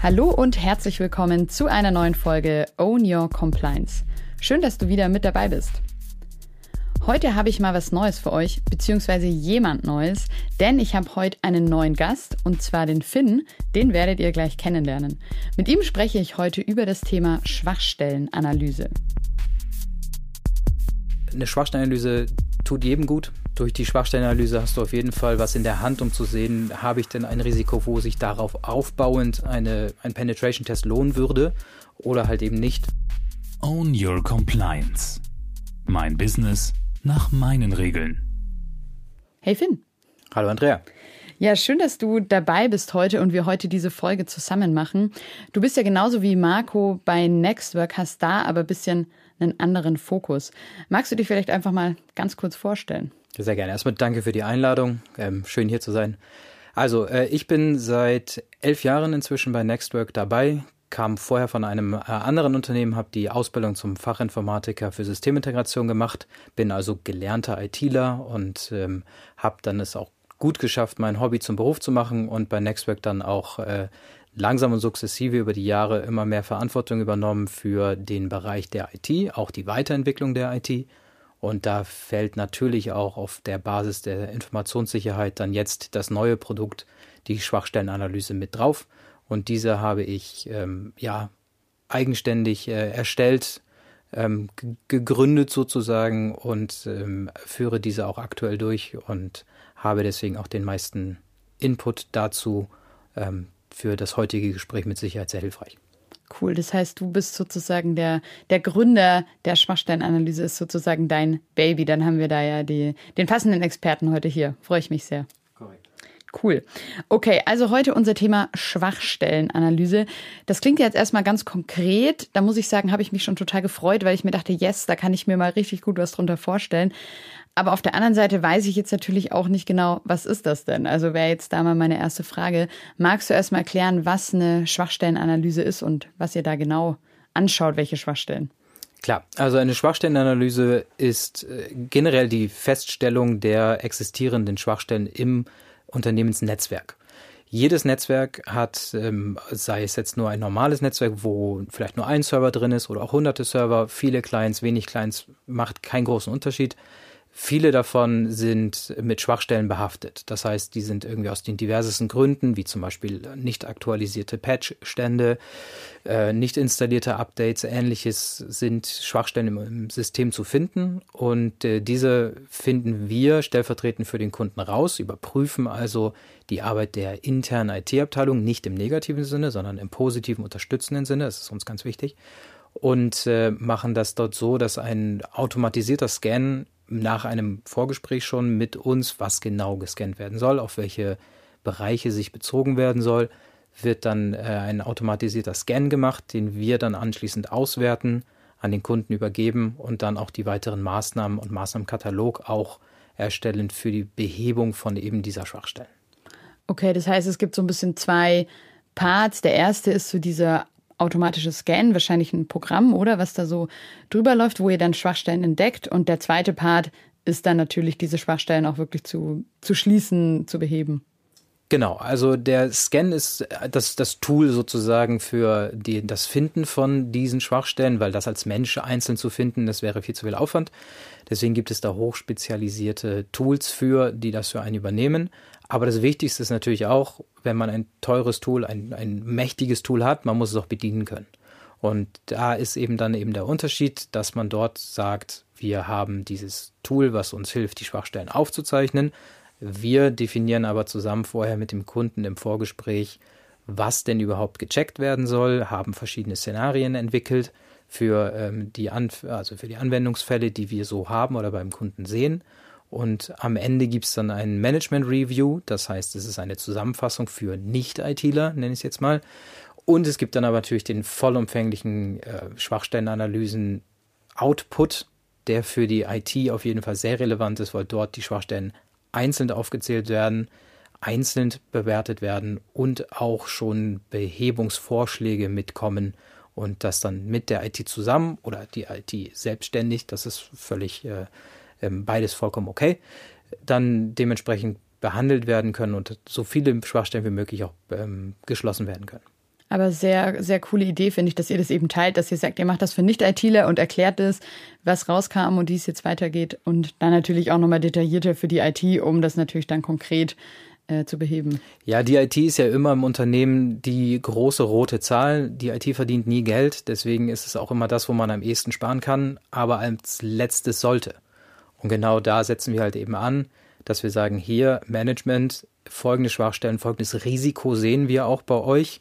Hallo und herzlich willkommen zu einer neuen Folge Own Your Compliance. Schön, dass du wieder mit dabei bist. Heute habe ich mal was Neues für euch, beziehungsweise jemand Neues, denn ich habe heute einen neuen Gast und zwar den Finn. Den werdet ihr gleich kennenlernen. Mit ihm spreche ich heute über das Thema Schwachstellenanalyse. Eine Schwachstellenanalyse tut jedem gut. Durch die Schwachstellenanalyse hast du auf jeden Fall was in der Hand, um zu sehen, habe ich denn ein Risiko, wo sich darauf aufbauend eine, ein Penetration-Test lohnen würde oder halt eben nicht. Own Your Compliance. Mein Business nach meinen Regeln. Hey Finn. Hallo Andrea. Ja, schön, dass du dabei bist heute und wir heute diese Folge zusammen machen. Du bist ja genauso wie Marco bei Nextwork, hast da aber ein bisschen einen anderen Fokus. Magst du dich vielleicht einfach mal ganz kurz vorstellen? Sehr gerne. Erstmal danke für die Einladung. Ähm, schön hier zu sein. Also, äh, ich bin seit elf Jahren inzwischen bei Nextwork dabei, kam vorher von einem äh, anderen Unternehmen, habe die Ausbildung zum Fachinformatiker für Systemintegration gemacht, bin also gelernter ITler und ähm, habe dann es auch gut geschafft, mein Hobby zum Beruf zu machen und bei Nextwork dann auch äh, langsam und sukzessive über die Jahre immer mehr Verantwortung übernommen für den Bereich der IT, auch die Weiterentwicklung der IT. Und da fällt natürlich auch auf der Basis der Informationssicherheit dann jetzt das neue Produkt, die Schwachstellenanalyse mit drauf. Und diese habe ich ähm, ja eigenständig äh, erstellt, ähm, gegründet sozusagen und ähm, führe diese auch aktuell durch und habe deswegen auch den meisten Input dazu ähm, für das heutige Gespräch mit Sicherheit sehr hilfreich. Cool, das heißt, du bist sozusagen der, der Gründer der Schwachstellenanalyse, ist sozusagen dein Baby. Dann haben wir da ja die, den passenden Experten heute hier. Freue ich mich sehr. Cool. Okay, also heute unser Thema Schwachstellenanalyse. Das klingt jetzt erstmal ganz konkret. Da muss ich sagen, habe ich mich schon total gefreut, weil ich mir dachte, yes, da kann ich mir mal richtig gut was drunter vorstellen. Aber auf der anderen Seite weiß ich jetzt natürlich auch nicht genau, was ist das denn? Also wäre jetzt da mal meine erste Frage. Magst du erstmal erklären, was eine Schwachstellenanalyse ist und was ihr da genau anschaut, welche Schwachstellen? Klar, also eine Schwachstellenanalyse ist äh, generell die Feststellung der existierenden Schwachstellen im Unternehmensnetzwerk. Jedes Netzwerk hat, ähm, sei es jetzt nur ein normales Netzwerk, wo vielleicht nur ein Server drin ist oder auch hunderte Server, viele Clients, wenig Clients, macht keinen großen Unterschied. Viele davon sind mit Schwachstellen behaftet. Das heißt, die sind irgendwie aus den diversesten Gründen, wie zum Beispiel nicht aktualisierte Patch-Stände, äh, nicht installierte Updates, ähnliches, sind Schwachstellen im, System zu finden. Und äh, diese finden wir stellvertretend für den Kunden raus, überprüfen also die Arbeit der internen IT-Abteilung, nicht im negativen Sinne, sondern im positiven, unterstützenden Sinne. Das ist uns ganz wichtig und äh, machen das dort so, dass ein automatisierter Scan nach einem Vorgespräch schon mit uns, was genau gescannt werden soll, auf welche Bereiche sich bezogen werden soll, wird dann äh, ein automatisierter Scan gemacht, den wir dann anschließend auswerten, an den Kunden übergeben und dann auch die weiteren Maßnahmen und Maßnahmenkatalog auch erstellen für die Behebung von eben dieser Schwachstellen. Okay, das heißt, es gibt so ein bisschen zwei Parts. Der erste ist so dieser automatisches Scan, wahrscheinlich ein Programm, oder was da so drüber läuft, wo ihr dann Schwachstellen entdeckt. Und der zweite Part ist dann natürlich, diese Schwachstellen auch wirklich zu, zu schließen, zu beheben. Genau, also der Scan ist das, das Tool sozusagen für die, das Finden von diesen Schwachstellen, weil das als Mensch einzeln zu finden, das wäre viel zu viel Aufwand. Deswegen gibt es da hochspezialisierte Tools für, die das für einen übernehmen. Aber das Wichtigste ist natürlich auch, wenn man ein teures Tool, ein, ein mächtiges Tool hat, man muss es auch bedienen können. Und da ist eben dann eben der Unterschied, dass man dort sagt, wir haben dieses Tool, was uns hilft, die Schwachstellen aufzuzeichnen. Wir definieren aber zusammen vorher mit dem Kunden im Vorgespräch, was denn überhaupt gecheckt werden soll, haben verschiedene Szenarien entwickelt für, ähm, die An also für die Anwendungsfälle, die wir so haben oder beim Kunden sehen und am Ende gibt es dann ein Management Review, das heißt, es ist eine Zusammenfassung für Nicht-ITler, nenne ich es jetzt mal. Und es gibt dann aber natürlich den vollumfänglichen äh, Schwachstellenanalysen Output, der für die IT auf jeden Fall sehr relevant ist, weil dort die Schwachstellen einzeln aufgezählt werden, einzeln bewertet werden und auch schon Behebungsvorschläge mitkommen und das dann mit der IT zusammen oder die IT selbstständig, das ist völlig äh, beides vollkommen okay, dann dementsprechend behandelt werden können und so viele Schwachstellen wie möglich auch ähm, geschlossen werden können. Aber sehr, sehr coole Idee finde ich, dass ihr das eben teilt, dass ihr sagt, ihr macht das für Nicht-ITler und erklärt es, was rauskam und wie es jetzt weitergeht. Und dann natürlich auch nochmal detaillierter für die IT, um das natürlich dann konkret äh, zu beheben. Ja, die IT ist ja immer im Unternehmen die große rote Zahl. Die IT verdient nie Geld, deswegen ist es auch immer das, wo man am ehesten sparen kann, aber als letztes sollte. Und genau da setzen wir halt eben an, dass wir sagen, hier Management, folgende Schwachstellen, folgendes Risiko sehen wir auch bei euch,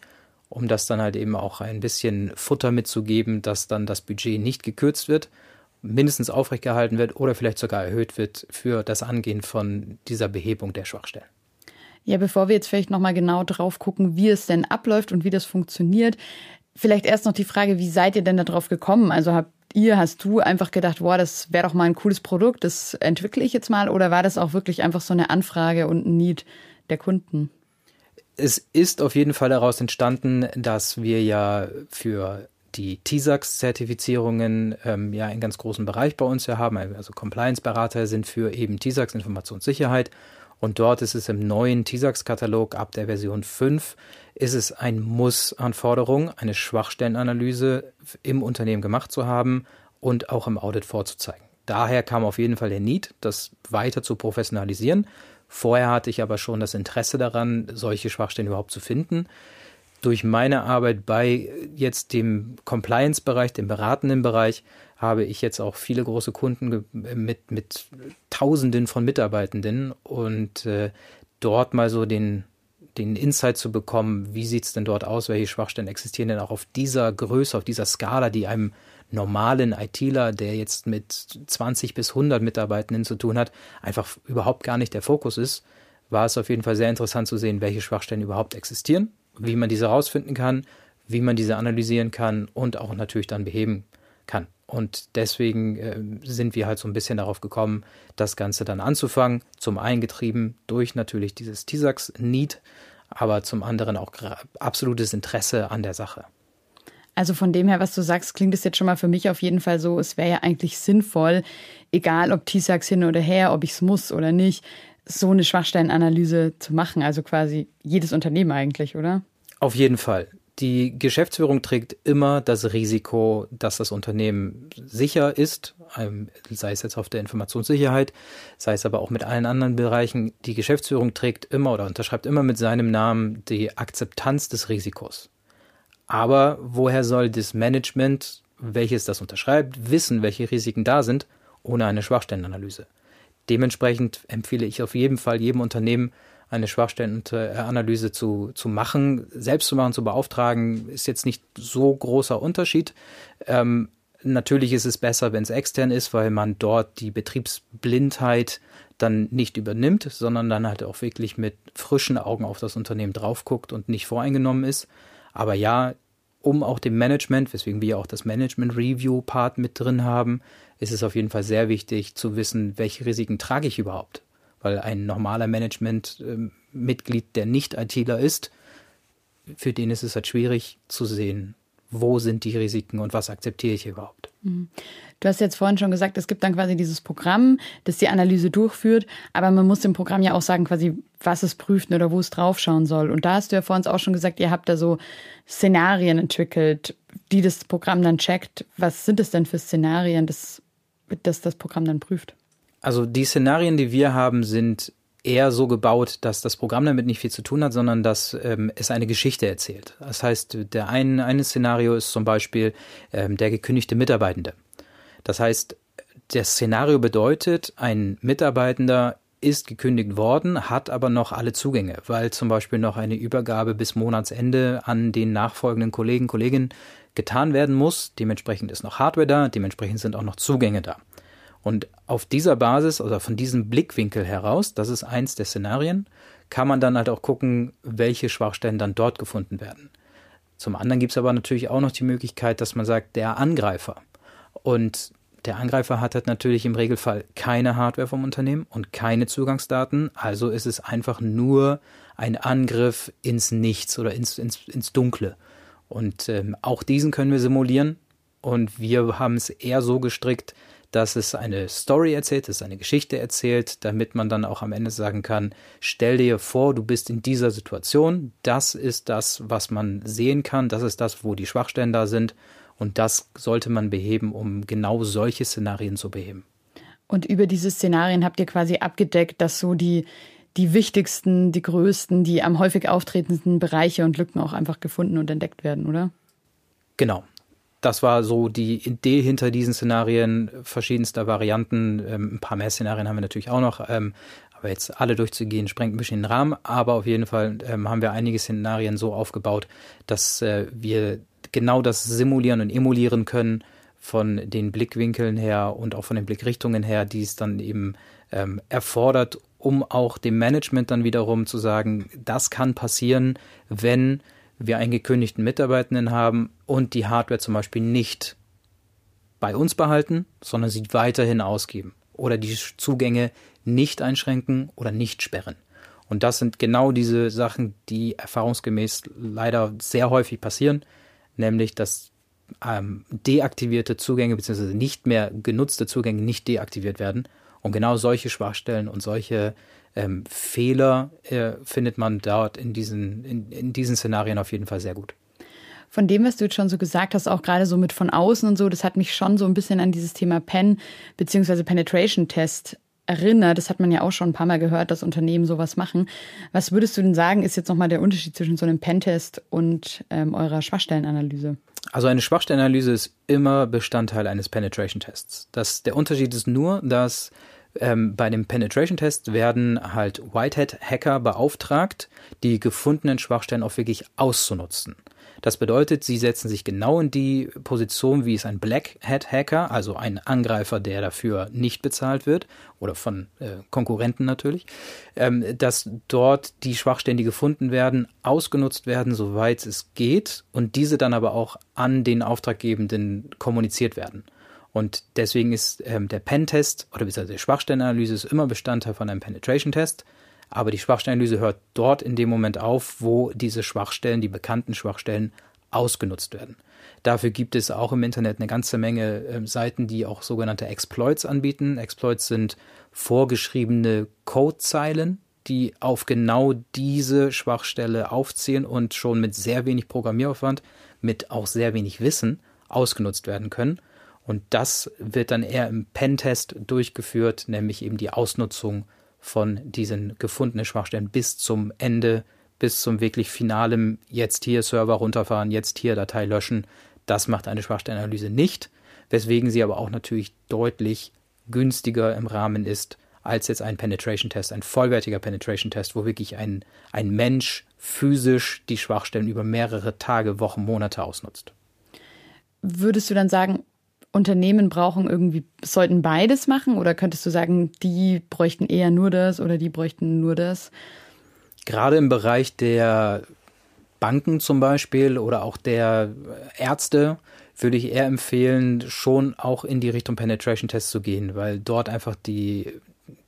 um das dann halt eben auch ein bisschen Futter mitzugeben, dass dann das Budget nicht gekürzt wird, mindestens aufrechtgehalten wird oder vielleicht sogar erhöht wird für das Angehen von dieser Behebung der Schwachstellen. Ja, bevor wir jetzt vielleicht nochmal genau drauf gucken, wie es denn abläuft und wie das funktioniert, vielleicht erst noch die Frage, wie seid ihr denn darauf gekommen? Also habt ihr, hast du einfach gedacht, boah, das wäre doch mal ein cooles Produkt, das entwickle ich jetzt mal? Oder war das auch wirklich einfach so eine Anfrage und ein Need der Kunden? Es ist auf jeden Fall daraus entstanden, dass wir ja für die TISAX-Zertifizierungen ähm, ja einen ganz großen Bereich bei uns ja haben. Also Compliance-Berater sind für eben TISAX Informationssicherheit und dort ist es im neuen TISAX-Katalog ab der Version 5 ist es ein Muss-Anforderung, eine Schwachstellenanalyse im Unternehmen gemacht zu haben und auch im Audit vorzuzeigen. Daher kam auf jeden Fall der Need, das weiter zu professionalisieren. Vorher hatte ich aber schon das Interesse daran, solche Schwachstellen überhaupt zu finden. Durch meine Arbeit bei jetzt dem Compliance-Bereich, dem beratenden Bereich, habe ich jetzt auch viele große Kunden mit, mit Tausenden von Mitarbeitenden und äh, dort mal so den, den Insight zu bekommen, wie sieht es denn dort aus, welche Schwachstellen existieren denn auch auf dieser Größe, auf dieser Skala, die einem normalen ITler, der jetzt mit 20 bis 100 Mitarbeitenden zu tun hat, einfach überhaupt gar nicht der Fokus ist, war es auf jeden Fall sehr interessant zu sehen, welche Schwachstellen überhaupt existieren, wie man diese herausfinden kann, wie man diese analysieren kann und auch natürlich dann beheben kann. Und deswegen äh, sind wir halt so ein bisschen darauf gekommen, das Ganze dann anzufangen. Zum einen getrieben durch natürlich dieses TISAX-Need, aber zum anderen auch absolutes Interesse an der Sache. Also von dem her, was du sagst, klingt es jetzt schon mal für mich auf jeden Fall so, es wäre ja eigentlich sinnvoll, egal ob TISAX hin oder her, ob ich es muss oder nicht, so eine Schwachstellenanalyse zu machen. Also quasi jedes Unternehmen eigentlich, oder? Auf jeden Fall. Die Geschäftsführung trägt immer das Risiko, dass das Unternehmen sicher ist, ähm, sei es jetzt auf der Informationssicherheit, sei es aber auch mit allen anderen Bereichen. Die Geschäftsführung trägt immer oder unterschreibt immer mit seinem Namen die Akzeptanz des Risikos. Aber woher soll das Management, welches das unterschreibt, wissen, welche Risiken da sind, ohne eine Schwachstellenanalyse? Dementsprechend empfehle ich auf jeden Fall jedem Unternehmen, eine Schwachstellenanalyse zu, zu machen. Selbst zu machen, zu beauftragen, ist jetzt nicht so großer Unterschied. Ähm, natürlich ist es besser, wenn es extern ist, weil man dort die Betriebsblindheit dann nicht übernimmt, sondern dann halt auch wirklich mit frischen Augen auf das Unternehmen drauf guckt und nicht voreingenommen ist. Aber ja, um auch dem Management, weswegen wir auch das Management Review Part mit drin haben, ist es auf jeden Fall sehr wichtig zu wissen, welche Risiken trage ich überhaupt weil ein normaler Management-Mitglied, der nicht ITler ist, für den ist es halt schwierig zu sehen, wo sind die Risiken und was akzeptiere ich überhaupt. Mhm. Du hast jetzt vorhin schon gesagt, es gibt dann quasi dieses Programm, das die Analyse durchführt, aber man muss dem Programm ja auch sagen, quasi, was es prüft oder wo es draufschauen soll. Und da hast du ja vorhin auch schon gesagt, ihr habt da so Szenarien entwickelt, die das Programm dann checkt. Was sind es denn für Szenarien, das, das das Programm dann prüft? Also die Szenarien, die wir haben, sind eher so gebaut, dass das Programm damit nicht viel zu tun hat, sondern dass ähm, es eine Geschichte erzählt. Das heißt, der ein, eine Szenario ist zum Beispiel ähm, der gekündigte Mitarbeitende. Das heißt, das Szenario bedeutet, ein Mitarbeitender ist gekündigt worden, hat aber noch alle Zugänge, weil zum Beispiel noch eine Übergabe bis Monatsende an den nachfolgenden Kollegen, Kolleginnen getan werden muss. Dementsprechend ist noch Hardware da, dementsprechend sind auch noch Zugänge da. Und auf dieser Basis oder von diesem Blickwinkel heraus, das ist eins der Szenarien, kann man dann halt auch gucken, welche Schwachstellen dann dort gefunden werden. Zum anderen gibt es aber natürlich auch noch die Möglichkeit, dass man sagt, der Angreifer. Und der Angreifer hat halt natürlich im Regelfall keine Hardware vom Unternehmen und keine Zugangsdaten. Also ist es einfach nur ein Angriff ins Nichts oder ins, ins, ins Dunkle. Und ähm, auch diesen können wir simulieren. Und wir haben es eher so gestrickt, dass es eine Story erzählt, dass es eine Geschichte erzählt, damit man dann auch am Ende sagen kann, stell dir vor, du bist in dieser Situation, das ist das, was man sehen kann, das ist das, wo die Schwachstellen da sind und das sollte man beheben, um genau solche Szenarien zu beheben. Und über diese Szenarien habt ihr quasi abgedeckt, dass so die, die wichtigsten, die größten, die am häufig auftretendsten Bereiche und Lücken auch einfach gefunden und entdeckt werden, oder? Genau. Das war so die Idee hinter diesen Szenarien, verschiedenster Varianten. Ähm, ein paar mehr Szenarien haben wir natürlich auch noch. Ähm, aber jetzt alle durchzugehen, sprengt ein bisschen den Rahmen. Aber auf jeden Fall ähm, haben wir einige Szenarien so aufgebaut, dass äh, wir genau das simulieren und emulieren können von den Blickwinkeln her und auch von den Blickrichtungen her, die es dann eben erfordert, um auch dem Management dann wiederum zu sagen, das kann passieren, wenn wir einen gekündigten Mitarbeitenden haben und die Hardware zum Beispiel nicht bei uns behalten, sondern sie weiterhin ausgeben oder die Zugänge nicht einschränken oder nicht sperren. Und das sind genau diese Sachen, die erfahrungsgemäß leider sehr häufig passieren, nämlich dass ähm, deaktivierte Zugänge bzw. nicht mehr genutzte Zugänge nicht deaktiviert werden. Und genau solche Schwachstellen und solche ähm, Fehler äh, findet man dort in diesen, in, in diesen Szenarien auf jeden Fall sehr gut. Von dem, was du jetzt schon so gesagt hast, auch gerade so mit von außen und so, das hat mich schon so ein bisschen an dieses Thema Pen bzw. Penetration Test erinnert. Das hat man ja auch schon ein paar Mal gehört, dass Unternehmen sowas machen. Was würdest du denn sagen, ist jetzt nochmal der Unterschied zwischen so einem Pentest und ähm, eurer Schwachstellenanalyse? Also eine Schwachstellenanalyse ist immer Bestandteil eines Penetration Tests. Das, der Unterschied ist nur, dass ähm, bei dem Penetration Test werden halt Whitehead-Hacker beauftragt, die gefundenen Schwachstellen auch wirklich auszunutzen. Das bedeutet, sie setzen sich genau in die Position, wie es ein Black Hat Hacker, also ein Angreifer, der dafür nicht bezahlt wird, oder von äh, Konkurrenten natürlich, ähm, dass dort die Schwachstellen, die gefunden werden, ausgenutzt werden, soweit es geht, und diese dann aber auch an den Auftraggebenden kommuniziert werden. Und deswegen ist ähm, der Pen-Test oder beziehungsweise die Schwachstellenanalyse ist immer Bestandteil von einem Penetration-Test. Aber die Schwachstellenanalyse hört dort in dem Moment auf, wo diese Schwachstellen, die bekannten Schwachstellen, ausgenutzt werden. Dafür gibt es auch im Internet eine ganze Menge äh, Seiten, die auch sogenannte Exploits anbieten. Exploits sind vorgeschriebene Codezeilen, die auf genau diese Schwachstelle aufzählen und schon mit sehr wenig Programmieraufwand, mit auch sehr wenig Wissen ausgenutzt werden können. Und das wird dann eher im Pentest durchgeführt, nämlich eben die Ausnutzung von diesen gefundenen Schwachstellen bis zum Ende, bis zum wirklich finalen, jetzt hier Server runterfahren, jetzt hier Datei löschen. Das macht eine Schwachstellenanalyse nicht, weswegen sie aber auch natürlich deutlich günstiger im Rahmen ist als jetzt ein Penetration-Test, ein vollwertiger Penetration-Test, wo wirklich ein, ein Mensch physisch die Schwachstellen über mehrere Tage, Wochen, Monate ausnutzt. Würdest du dann sagen, Unternehmen brauchen irgendwie, sollten beides machen oder könntest du sagen, die bräuchten eher nur das oder die bräuchten nur das? Gerade im Bereich der Banken zum Beispiel oder auch der Ärzte würde ich eher empfehlen, schon auch in die Richtung Penetration Test zu gehen, weil dort einfach die,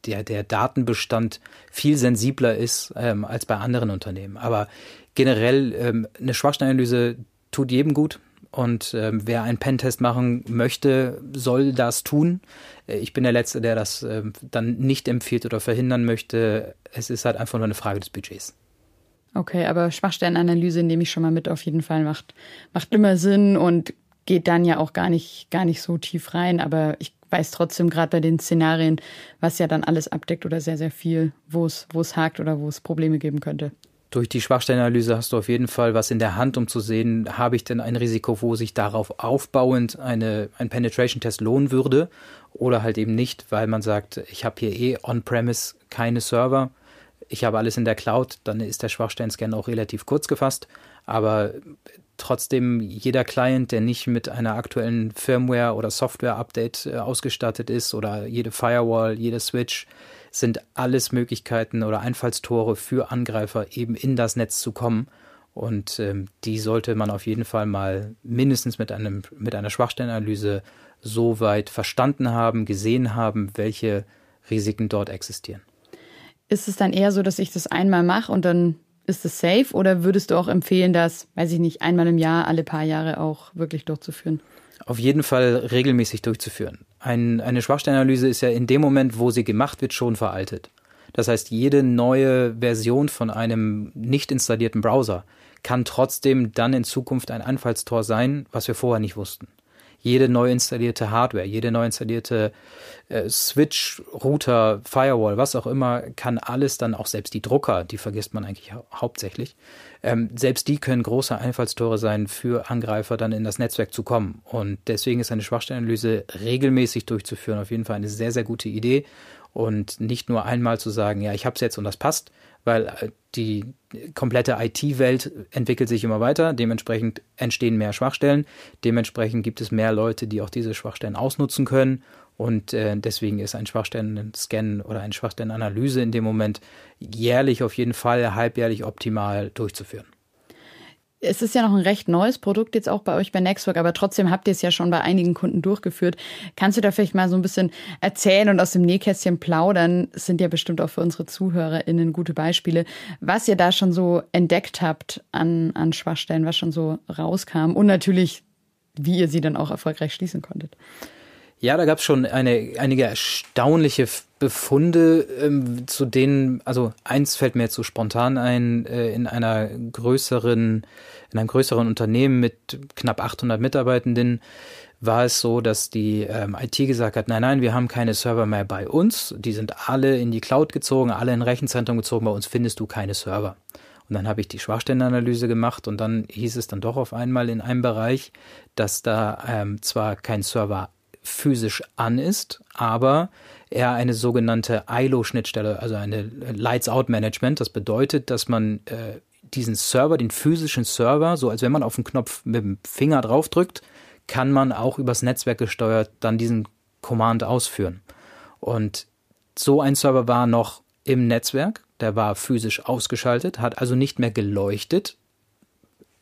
der, der Datenbestand viel sensibler ist ähm, als bei anderen Unternehmen. Aber generell ähm, eine Schwachstellenanalyse tut jedem gut. Und ähm, wer einen Pentest machen möchte, soll das tun. Äh, ich bin der Letzte, der das ähm, dann nicht empfiehlt oder verhindern möchte. Es ist halt einfach nur eine Frage des Budgets. Okay, aber Schwachstellenanalyse nehme ich schon mal mit auf jeden Fall. Macht, macht immer Sinn und geht dann ja auch gar nicht, gar nicht so tief rein. Aber ich weiß trotzdem gerade bei den Szenarien, was ja dann alles abdeckt oder sehr, sehr viel, wo es, wo es hakt oder wo es Probleme geben könnte. Durch die Schwachstellenanalyse hast du auf jeden Fall was in der Hand, um zu sehen, habe ich denn ein Risiko, wo sich darauf aufbauend eine, ein Penetration-Test lohnen würde oder halt eben nicht, weil man sagt, ich habe hier eh on-premise keine Server, ich habe alles in der Cloud, dann ist der Schwachstellen-Scan auch relativ kurz gefasst, aber trotzdem jeder Client, der nicht mit einer aktuellen Firmware oder Software-Update äh, ausgestattet ist oder jede Firewall, jede Switch, sind alles Möglichkeiten oder Einfallstore für Angreifer, eben in das Netz zu kommen. Und ähm, die sollte man auf jeden Fall mal mindestens mit, einem, mit einer Schwachstellenanalyse so weit verstanden haben, gesehen haben, welche Risiken dort existieren. Ist es dann eher so, dass ich das einmal mache und dann ist es safe oder würdest du auch empfehlen, das, weiß ich nicht, einmal im Jahr, alle paar Jahre auch wirklich durchzuführen? Auf jeden Fall regelmäßig durchzuführen. Ein, eine Schwachstellenanalyse ist ja in dem Moment, wo sie gemacht wird, schon veraltet. Das heißt, jede neue Version von einem nicht installierten Browser kann trotzdem dann in Zukunft ein Einfallstor sein, was wir vorher nicht wussten. Jede neu installierte Hardware, jede neu installierte äh, Switch, Router, Firewall, was auch immer, kann alles dann auch selbst die Drucker, die vergisst man eigentlich hau hauptsächlich, ähm, selbst die können große Einfallstore sein für Angreifer, dann in das Netzwerk zu kommen. Und deswegen ist eine Schwachstellenanalyse regelmäßig durchzuführen auf jeden Fall eine sehr, sehr gute Idee und nicht nur einmal zu sagen, ja, ich habe es jetzt und das passt, weil äh, die komplette IT-Welt entwickelt sich immer weiter, dementsprechend entstehen mehr Schwachstellen, dementsprechend gibt es mehr Leute, die auch diese Schwachstellen ausnutzen können und äh, deswegen ist ein Schwachstellen-Scan oder eine Schwachstellenanalyse in dem Moment jährlich auf jeden Fall, halbjährlich optimal durchzuführen. Es ist ja noch ein recht neues Produkt jetzt auch bei euch bei Nextwork, aber trotzdem habt ihr es ja schon bei einigen Kunden durchgeführt. Kannst du da vielleicht mal so ein bisschen erzählen und aus dem Nähkästchen plaudern? Das sind ja bestimmt auch für unsere ZuhörerInnen gute Beispiele, was ihr da schon so entdeckt habt an, an Schwachstellen, was schon so rauskam und natürlich, wie ihr sie dann auch erfolgreich schließen konntet. Ja, da gab es schon eine, einige erstaunliche Befunde, ähm, zu denen, also eins fällt mir jetzt so spontan ein, äh, in einer größeren, in einem größeren Unternehmen mit knapp 800 Mitarbeitenden war es so, dass die ähm, IT gesagt hat, nein, nein, wir haben keine Server mehr bei uns, die sind alle in die Cloud gezogen, alle in Rechenzentrum gezogen, bei uns findest du keine Server. Und dann habe ich die Schwachstellenanalyse gemacht und dann hieß es dann doch auf einmal in einem Bereich, dass da ähm, zwar kein Server physisch an ist, aber er eine sogenannte ILO-Schnittstelle, also eine Lights-Out-Management. Das bedeutet, dass man äh, diesen Server, den physischen Server, so als wenn man auf den Knopf mit dem Finger draufdrückt, kann man auch übers Netzwerk gesteuert dann diesen Command ausführen. Und so ein Server war noch im Netzwerk, der war physisch ausgeschaltet, hat also nicht mehr geleuchtet.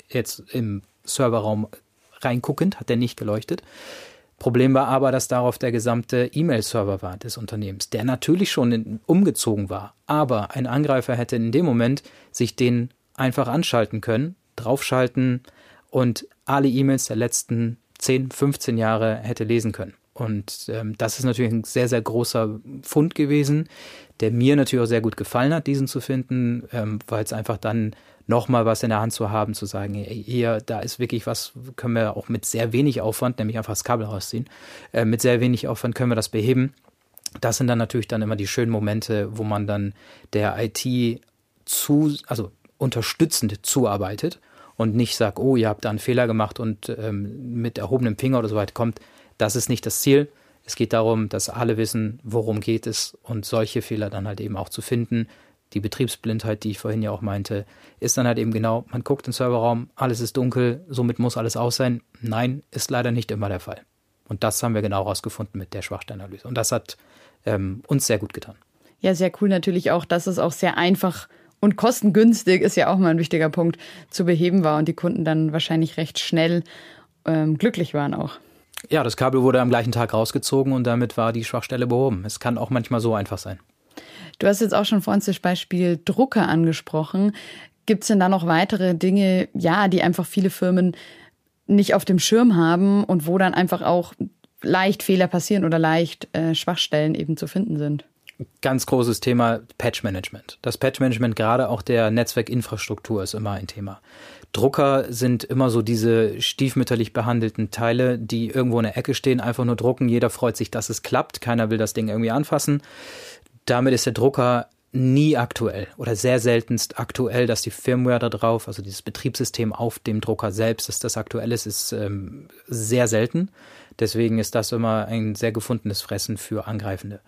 Jetzt im Serverraum reinguckend hat er nicht geleuchtet. Problem war aber, dass darauf der gesamte E-Mail-Server war des Unternehmens, der natürlich schon in, umgezogen war. Aber ein Angreifer hätte in dem Moment sich den einfach anschalten können, draufschalten und alle E-Mails der letzten 10, 15 Jahre hätte lesen können. Und ähm, das ist natürlich ein sehr, sehr großer Fund gewesen, der mir natürlich auch sehr gut gefallen hat, diesen zu finden, ähm, weil es einfach dann nochmal was in der Hand zu haben, zu sagen, hier, da ist wirklich was, können wir auch mit sehr wenig Aufwand, nämlich einfach das Kabel rausziehen, äh, mit sehr wenig Aufwand können wir das beheben. Das sind dann natürlich dann immer die schönen Momente, wo man dann der IT zu, also unterstützend zuarbeitet und nicht sagt, oh, ihr habt da einen Fehler gemacht und ähm, mit erhobenem Finger oder so weiter kommt. Das ist nicht das Ziel. Es geht darum, dass alle wissen, worum geht es und solche Fehler dann halt eben auch zu finden, die Betriebsblindheit, die ich vorhin ja auch meinte, ist dann halt eben genau, man guckt den Serverraum, alles ist dunkel, somit muss alles aus sein. Nein, ist leider nicht immer der Fall. Und das haben wir genau herausgefunden mit der Schwachstellenanalyse. Und das hat ähm, uns sehr gut getan. Ja, sehr cool natürlich auch, dass es auch sehr einfach und kostengünstig ist ja auch mal ein wichtiger Punkt zu beheben war und die Kunden dann wahrscheinlich recht schnell ähm, glücklich waren auch. Ja, das Kabel wurde am gleichen Tag rausgezogen und damit war die Schwachstelle behoben. Es kann auch manchmal so einfach sein. Du hast jetzt auch schon vor uns das Beispiel Drucker angesprochen. Gibt es denn da noch weitere Dinge, ja, die einfach viele Firmen nicht auf dem Schirm haben und wo dann einfach auch leicht Fehler passieren oder leicht äh, Schwachstellen eben zu finden sind? Ganz großes Thema Patch Management. Das Patch Management gerade auch der Netzwerkinfrastruktur ist immer ein Thema. Drucker sind immer so diese stiefmütterlich behandelten Teile, die irgendwo in der Ecke stehen, einfach nur drucken. Jeder freut sich, dass es klappt. Keiner will das Ding irgendwie anfassen. Damit ist der Drucker nie aktuell oder sehr seltenst aktuell, dass die Firmware da drauf, also dieses Betriebssystem auf dem Drucker selbst, dass das aktuell ist, ist ähm, sehr selten. Deswegen ist das immer ein sehr gefundenes Fressen für Angreifende.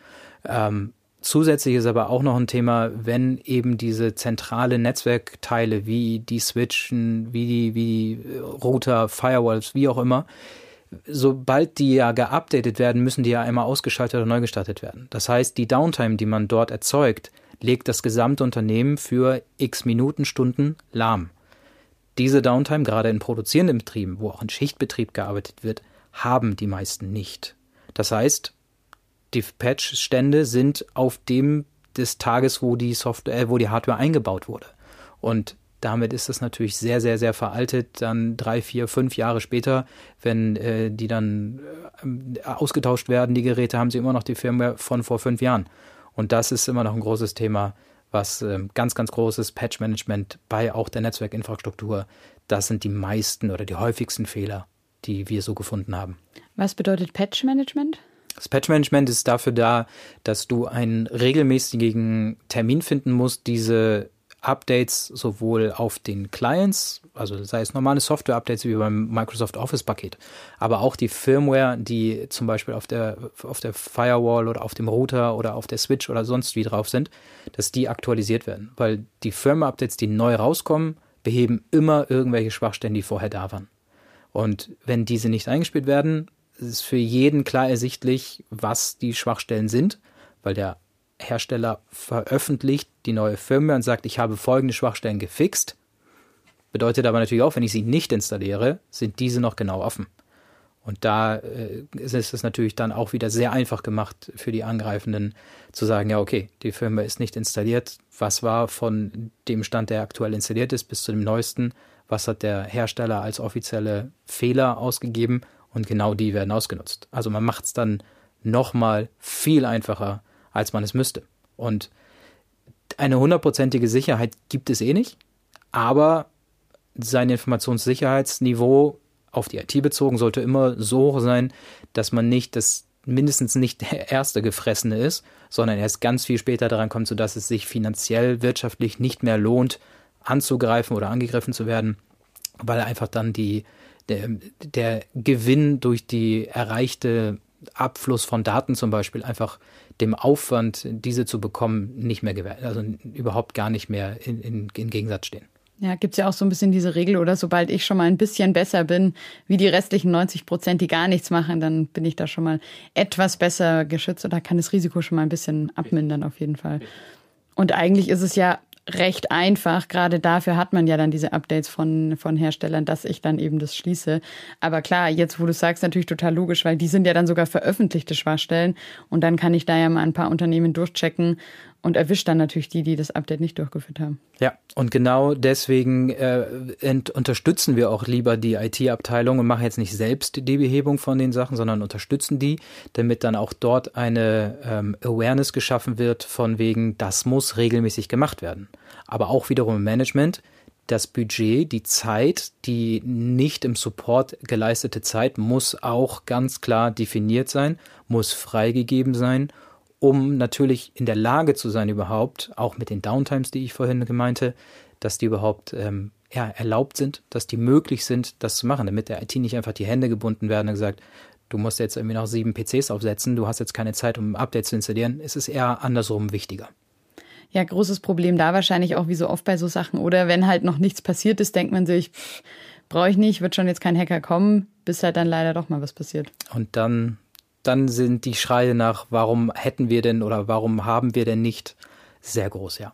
Ähm, zusätzlich ist aber auch noch ein Thema, wenn eben diese zentrale Netzwerkteile wie die Switchen, wie die, wie die Router, Firewalls, wie auch immer, sobald die ja geupdatet werden, müssen die ja einmal ausgeschaltet oder neu gestartet werden. Das heißt, die Downtime, die man dort erzeugt, legt das gesamte Unternehmen für x Minuten, Stunden lahm. Diese Downtime, gerade in produzierenden Betrieben, wo auch in Schichtbetrieb gearbeitet wird, haben die meisten nicht. Das heißt, die Patch-Stände sind auf dem des Tages, wo die Software, wo die Hardware eingebaut wurde. Und damit ist das natürlich sehr, sehr, sehr veraltet. Dann drei, vier, fünf Jahre später, wenn äh, die dann äh, ausgetauscht werden, die Geräte, haben sie immer noch die Firmware von vor fünf Jahren. Und das ist immer noch ein großes Thema, was äh, ganz, ganz großes Patch-Management bei auch der Netzwerkinfrastruktur. Das sind die meisten oder die häufigsten Fehler, die wir so gefunden haben. Was bedeutet Patch-Management? Das Patch-Management ist dafür da, dass du einen regelmäßigen Termin finden musst, diese Updates sowohl auf den Clients, also sei es normale Software-Updates wie beim Microsoft Office-Paket, aber auch die Firmware, die zum Beispiel auf der, auf der Firewall oder auf dem Router oder auf der Switch oder sonst wie drauf sind, dass die aktualisiert werden. Weil die Firmware-Updates, die neu rauskommen, beheben immer irgendwelche Schwachstellen, die vorher da waren. Und wenn diese nicht eingespielt werden, ist für jeden klar ersichtlich, was die Schwachstellen sind, weil der Hersteller veröffentlicht die neue Firmware und sagt, ich habe folgende Schwachstellen gefixt. Bedeutet aber natürlich auch, wenn ich sie nicht installiere, sind diese noch genau offen. Und da äh, ist es natürlich dann auch wieder sehr einfach gemacht für die Angreifenden zu sagen, ja, okay, die Firmware ist nicht installiert. Was war von dem Stand, der aktuell installiert ist, bis zu dem neuesten? Was hat der Hersteller als offizielle Fehler ausgegeben? Und genau die werden ausgenutzt. Also man macht es dann nochmal viel einfacher, als man es müsste. Und eine hundertprozentige Sicherheit gibt es eh nicht, aber sein Informationssicherheitsniveau auf die IT bezogen sollte immer so hoch sein, dass man nicht das mindestens nicht der erste Gefressene ist, sondern erst ganz viel später daran kommt, sodass es sich finanziell, wirtschaftlich nicht mehr lohnt, anzugreifen oder angegriffen zu werden, weil einfach dann die, der, der Gewinn durch die erreichte Abfluss von Daten zum Beispiel einfach dem Aufwand, diese zu bekommen, nicht mehr gewährt, also überhaupt gar nicht mehr in, in, in Gegensatz stehen. Ja, gibt's ja auch so ein bisschen diese Regel, oder sobald ich schon mal ein bisschen besser bin, wie die restlichen 90 Prozent, die gar nichts machen, dann bin ich da schon mal etwas besser geschützt oder kann das Risiko schon mal ein bisschen abmindern auf jeden Fall. Und eigentlich ist es ja recht einfach. Gerade dafür hat man ja dann diese Updates von, von Herstellern, dass ich dann eben das schließe. Aber klar, jetzt wo du sagst, natürlich total logisch, weil die sind ja dann sogar veröffentlichte Schwachstellen und dann kann ich da ja mal ein paar Unternehmen durchchecken und erwischt dann natürlich die, die das Update nicht durchgeführt haben. Ja, und genau deswegen äh, unterstützen wir auch lieber die IT-Abteilung und machen jetzt nicht selbst die Behebung von den Sachen, sondern unterstützen die, damit dann auch dort eine ähm, Awareness geschaffen wird von wegen, das muss regelmäßig gemacht werden. Aber auch wiederum im Management, das Budget, die Zeit, die nicht im Support geleistete Zeit muss auch ganz klar definiert sein, muss freigegeben sein um natürlich in der Lage zu sein, überhaupt, auch mit den Downtimes, die ich vorhin gemeinte, dass die überhaupt ähm, ja, erlaubt sind, dass die möglich sind, das zu machen, damit der IT nicht einfach die Hände gebunden werden und gesagt, du musst jetzt irgendwie noch sieben PCs aufsetzen, du hast jetzt keine Zeit, um Updates zu installieren. Es ist eher andersrum wichtiger. Ja, großes Problem da wahrscheinlich auch wie so oft bei so Sachen. Oder wenn halt noch nichts passiert ist, denkt man sich, brauche ich nicht, wird schon jetzt kein Hacker kommen, bis halt dann leider doch mal was passiert. Und dann dann sind die Schreie nach, warum hätten wir denn oder warum haben wir denn nicht, sehr groß, ja.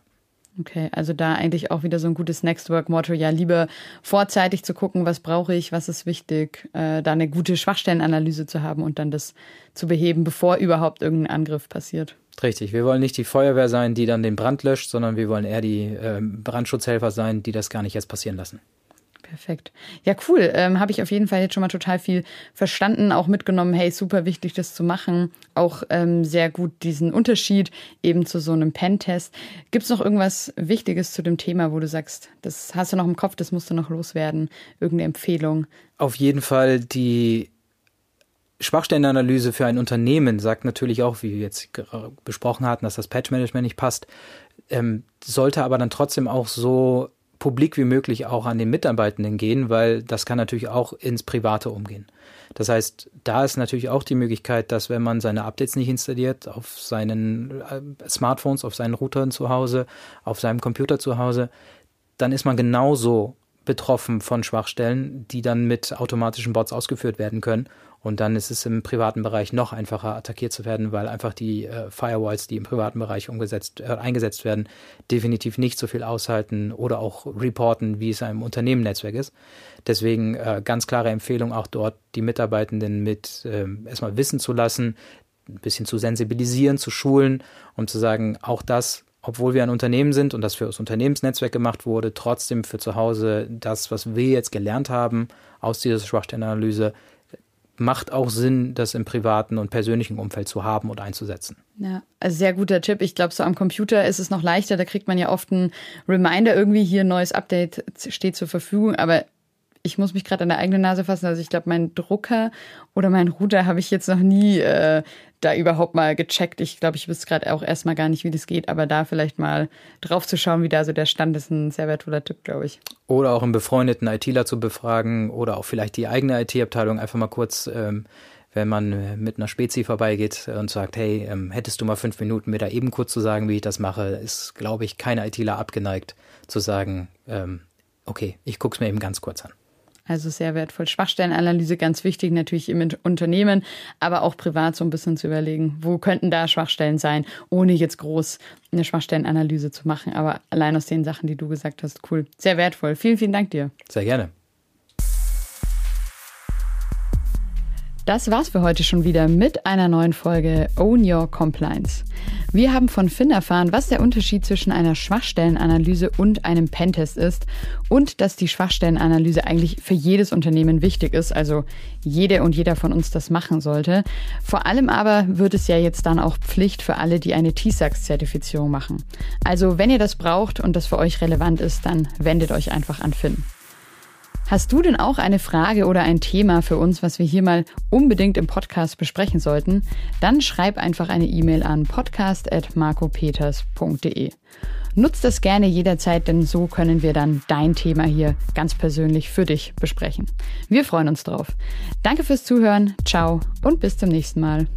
Okay, also da eigentlich auch wieder so ein gutes Next Work Motto. Ja, lieber vorzeitig zu gucken, was brauche ich, was ist wichtig, äh, da eine gute Schwachstellenanalyse zu haben und dann das zu beheben, bevor überhaupt irgendein Angriff passiert. Richtig, wir wollen nicht die Feuerwehr sein, die dann den Brand löscht, sondern wir wollen eher die äh, Brandschutzhelfer sein, die das gar nicht erst passieren lassen. Perfekt. Ja, cool. Ähm, Habe ich auf jeden Fall jetzt schon mal total viel verstanden, auch mitgenommen. Hey, super wichtig, das zu machen. Auch ähm, sehr gut diesen Unterschied eben zu so einem Pen-Test. Gibt es noch irgendwas Wichtiges zu dem Thema, wo du sagst, das hast du noch im Kopf, das musst du noch loswerden? Irgendeine Empfehlung? Auf jeden Fall die Schwachstellenanalyse für ein Unternehmen sagt natürlich auch, wie wir jetzt besprochen hatten, dass das Patch-Management nicht passt, ähm, sollte aber dann trotzdem auch so publik wie möglich auch an den Mitarbeitenden gehen, weil das kann natürlich auch ins Private umgehen. Das heißt, da ist natürlich auch die Möglichkeit, dass wenn man seine Updates nicht installiert auf seinen äh, Smartphones, auf seinen Routern zu Hause, auf seinem Computer zu Hause, dann ist man genauso betroffen von Schwachstellen, die dann mit automatischen Bots ausgeführt werden können und dann ist es im privaten Bereich noch einfacher attackiert zu werden, weil einfach die äh, Firewalls, die im privaten Bereich umgesetzt, äh, eingesetzt werden, definitiv nicht so viel aushalten oder auch reporten, wie es einem Unternehmennetzwerk ist. Deswegen äh, ganz klare Empfehlung auch dort, die Mitarbeitenden mit ähm, erstmal wissen zu lassen, ein bisschen zu sensibilisieren, zu schulen, um zu sagen, auch das obwohl wir ein Unternehmen sind und das für das Unternehmensnetzwerk gemacht wurde, trotzdem für zu Hause das, was wir jetzt gelernt haben aus dieser Schwachstellenanalyse, macht auch Sinn, das im privaten und persönlichen Umfeld zu haben und einzusetzen. Ja, also sehr guter Tipp. Ich glaube, so am Computer ist es noch leichter. Da kriegt man ja oft einen Reminder irgendwie, hier neues Update steht zur Verfügung. Aber ich muss mich gerade an der eigenen Nase fassen. Also ich glaube, mein Drucker oder mein Router habe ich jetzt noch nie äh, da überhaupt mal gecheckt. Ich glaube, ich wüsste gerade auch erstmal gar nicht, wie das geht, aber da vielleicht mal drauf zu schauen, wie da so der Stand ist, ein sehr wertvoller Tipp, glaube ich. Oder auch einen befreundeten ITler zu befragen oder auch vielleicht die eigene IT-Abteilung einfach mal kurz, ähm, wenn man mit einer Spezi vorbeigeht und sagt, hey, ähm, hättest du mal fünf Minuten, mir da eben kurz zu sagen, wie ich das mache, ist, glaube ich, kein ITler abgeneigt zu sagen, ähm, okay, ich gucke es mir eben ganz kurz an. Also sehr wertvoll. Schwachstellenanalyse ganz wichtig natürlich im Unternehmen, aber auch privat so ein bisschen zu überlegen, wo könnten da Schwachstellen sein, ohne jetzt groß eine Schwachstellenanalyse zu machen. Aber allein aus den Sachen, die du gesagt hast, cool. Sehr wertvoll. Vielen, vielen Dank dir. Sehr gerne. Das war's für heute schon wieder mit einer neuen Folge Own Your Compliance. Wir haben von Finn erfahren, was der Unterschied zwischen einer Schwachstellenanalyse und einem Pentest ist und dass die Schwachstellenanalyse eigentlich für jedes Unternehmen wichtig ist, also jede und jeder von uns das machen sollte. Vor allem aber wird es ja jetzt dann auch Pflicht für alle, die eine TISAX-Zertifizierung machen. Also wenn ihr das braucht und das für euch relevant ist, dann wendet euch einfach an Finn. Hast du denn auch eine Frage oder ein Thema für uns, was wir hier mal unbedingt im Podcast besprechen sollten? Dann schreib einfach eine E-Mail an podcast.marcopeters.de. Nutzt das gerne jederzeit, denn so können wir dann dein Thema hier ganz persönlich für dich besprechen. Wir freuen uns drauf. Danke fürs Zuhören, ciao und bis zum nächsten Mal.